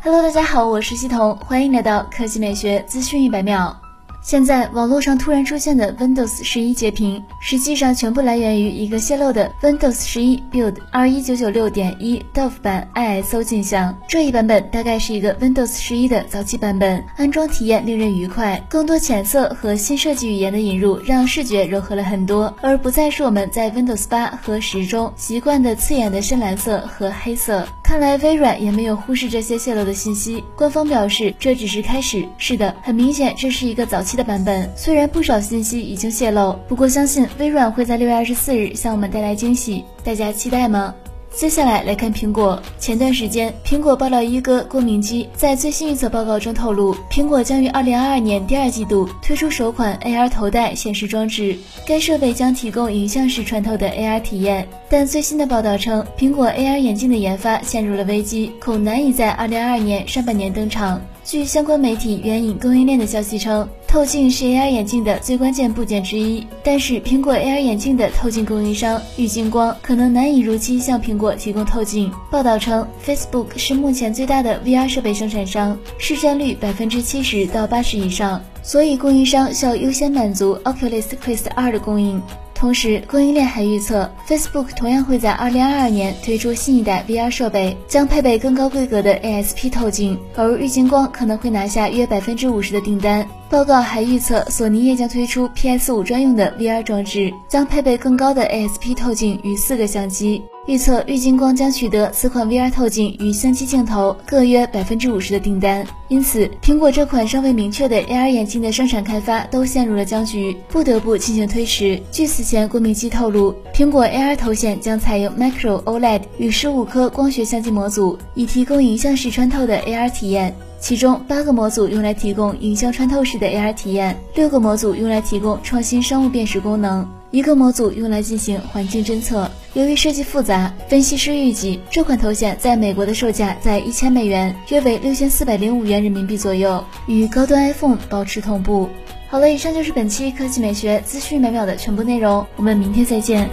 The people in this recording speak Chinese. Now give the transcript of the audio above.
Hello，大家好，我是西彤，欢迎来到科技美学资讯一百秒。现在网络上突然出现的 Windows 十一截屏，实际上全部来源于一个泄露的 Windows 十一 Build 二一九九六点一 Dev 版 ISO 镜像。这一版本大概是一个 Windows 十一的早期版本，安装体验令人愉快。更多浅色和新设计语言的引入，让视觉柔和了很多，而不再是我们在 Windows 八和十中习惯的刺眼的深蓝色和黑色。看来微软也没有忽视这些泄露的信息。官方表示，这只是开始。是的，很明显，这是一个早期的版本。虽然不少信息已经泄露，不过相信微软会在六月二十四日向我们带来惊喜。大家期待吗？接下来来看苹果。前段时间，苹果爆料一哥郭明基在最新预测报告中透露，苹果将于二零二二年第二季度推出首款 AR 头戴显示装置，该设备将提供影像式穿透的 AR 体验。但最新的报道称，苹果 AR 眼镜的研发陷入了危机，恐难以在二零二二年上半年登场。据相关媒体援引供应链的消息称，透镜是 AR 眼镜的最关键部件之一，但是苹果 AR 眼镜的透镜供应商玉晶光可能难以如期向苹果提供透镜。报道称，Facebook 是目前最大的 VR 设备生产商，市占率百分之七十到八十以上，所以供应商需要优先满足 Oculus Quest 2的供应。同时，供应链还预测，Facebook 同样会在2022年推出新一代 VR 设备，将配备更高规格的 ASP 透镜，而玉晶光可能会拿下约百分之五十的订单。报告还预测，索尼也将推出 PS 五专用的 VR 装置，将配备更高的 ASP 透镜与四个相机。预测玉晶光将取得此款 VR 透镜与相机镜头各约百分之五十的订单，因此苹果这款尚未明确的 AR 眼镜的生产开发都陷入了僵局，不得不进行推迟。据此前郭明基透露，苹果 AR 头显将采用 Micro OLED 与十五颗光学相机模组，以提供影像式穿透的 AR 体验。其中八个模组用来提供影像穿透式的 AR 体验，六个模组用来提供创新生物辨识功能，一个模组用来进行环境侦测。由于设计复杂，分析师预计这款头显在美国的售价在一千美元，约为六千四百零五元人民币左右，与高端 iPhone 保持同步。好了，以上就是本期科技美学资讯每秒的全部内容，我们明天再见。